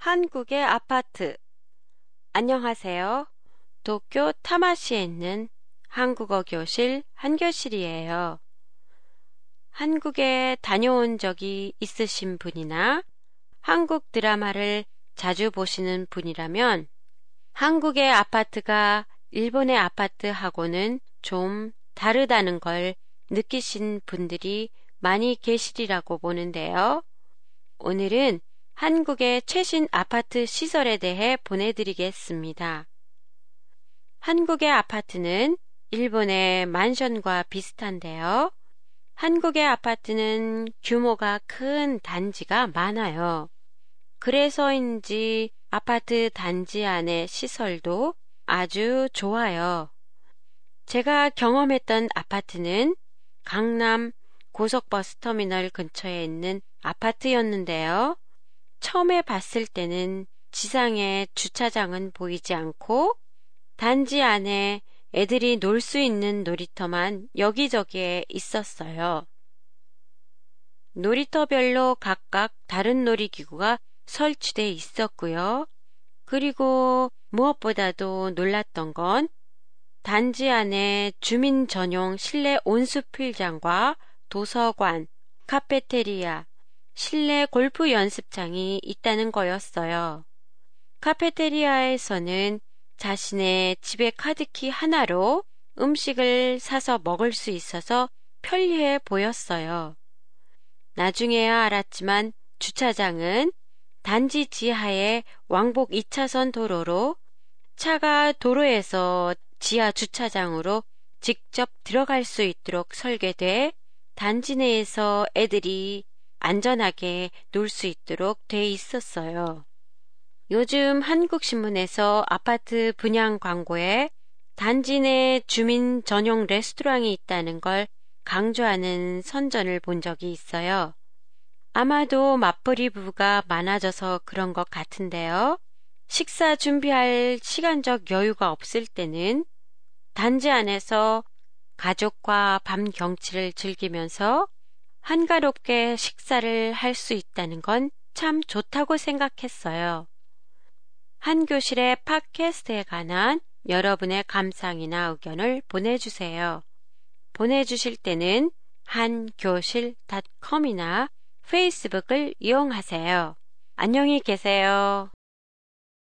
한국의 아파트. 안녕하세요. 도쿄 타마시에 있는 한국어 교실 한교실이에요. 한국에 다녀온 적이 있으신 분이나 한국 드라마를 자주 보시는 분이라면 한국의 아파트가 일본의 아파트하고는 좀 다르다는 걸 느끼신 분들이 많이 계시리라고 보는데요. 오늘은 한국의 최신 아파트 시설에 대해 보내드리겠습니다. 한국의 아파트는 일본의 만션과 비슷한데요. 한국의 아파트는 규모가 큰 단지가 많아요. 그래서인지 아파트 단지 안의 시설도 아주 좋아요. 제가 경험했던 아파트는 강남 고속버스 터미널 근처에 있는 아파트였는데요. 처음에 봤을 때는 지상에 주차장은 보이지 않고 단지 안에 애들이 놀 수 있는 놀이터만 여기저기에 있었어요. 놀이터별로 각각 다른 놀이기구가 설치돼 있었고요. 그리고 무엇보다도 놀랐던 건 단지 안에 주민 전용 실내 온수필장과 도서관, 카페테리아, 실내 골프 연습장이 있다는 거였어요. 카페테리아에서는 자신의 집의 카드키 하나로 음식을 사서 먹을 수 있어서 편리해 보였어요. 나중에야 알았지만 주차장은 단지 지하의 왕복 2차선 도로로 차가 도로에서 지하 주차장으로 직접 들어갈 수 있도록 설계돼 단지 내에서 애들이 안전하게 놀 수 있도록 돼 있었어요. 요즘 한국신문에서 아파트 분양 광고에 단지 내 주민 전용 레스토랑이 있다는 걸 강조하는 선전을 본 적이 있어요. 아마도 맞벌이 부부가 많아져서 그런 것 같은데요. 식사 준비할 시간적 여유가 없을 때는 단지 안에서 가족과 밤 경치를 즐기면서 한가롭게 식사를 할 수 있다는 건 참 좋다고 생각했어요. 한 교실의 팟캐스트에 관한 여러분의 감상이나 의견을 보내주세요. 보내주실 때는 한교실닷컴이나 페이스북을 이용하세요. 안녕히 계세요.